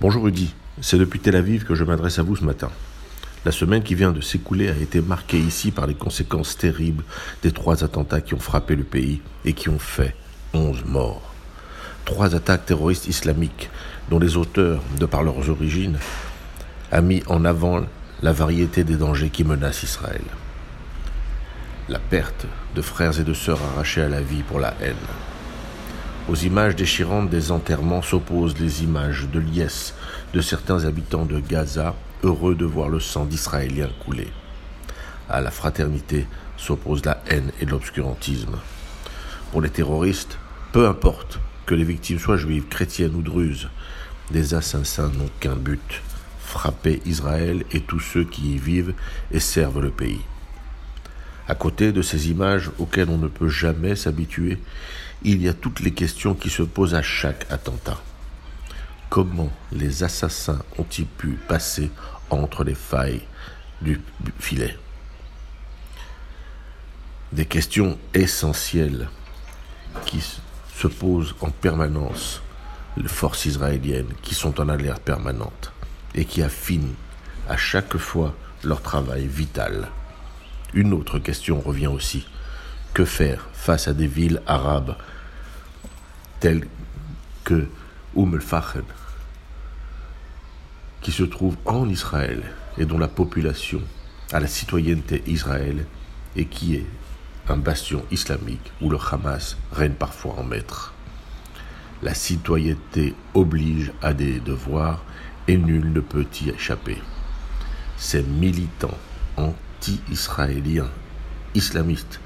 Bonjour Rudy, c'est depuis Tel Aviv que je m'adresse à vous ce matin. La semaine qui vient de s'écouler a été marquée ici par les conséquences terribles des trois attentats qui ont frappé le pays et qui ont fait 11 morts. Trois attaques terroristes islamiques dont les auteurs, de par leurs origines, a mis en avant la variété des dangers qui menacent Israël. La perte de frères et de sœurs arrachés à la vie pour la haine, aux images déchirantes des enterrements s'opposent les images de liesse de certains habitants de Gaza, heureux de voir le sang d'Israéliens couler. À la fraternité s'oppose la haine et l'obscurantisme. Pour les terroristes, peu importe que les victimes soient juives, chrétiennes ou druzes, des assassins n'ont qu'un but, frapper Israël et tous ceux qui y vivent et servent le pays. À côté de ces images auxquelles on ne peut jamais s'habituer, il y a toutes les questions qui se posent à chaque attentat. Comment les assassins ont-ils pu passer entre les failles du filet? Des questions essentielles qui se posent en permanence les forces israéliennes qui sont en alerte permanente et qui affinent à chaque fois leur travail vital. Une autre question revient aussi. Que faire face à des villes arabes telles que Umm el qui se trouvent en Israël et dont la population a la citoyenneté israélienne et qui est un bastion islamique où le Hamas règne parfois en maître? La citoyenneté oblige à des devoirs et nul ne peut y échapper. Ces militants anti-israéliens islamistes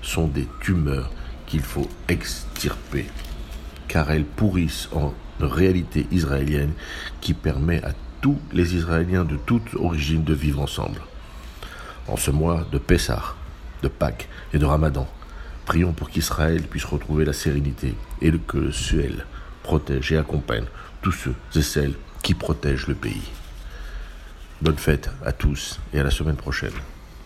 sont des tumeurs qu'il faut extirper, car elles pourrissent en réalité israélienne qui permet à tous les Israéliens de toute origine de vivre ensemble. En ce mois de Pessah, de Pâques et de Ramadan, prions pour qu'Israël puisse retrouver la sérénité et que le ciel protège et accompagne tous ceux et celles qui protègent le pays. Bonne fête à tous et à la semaine prochaine.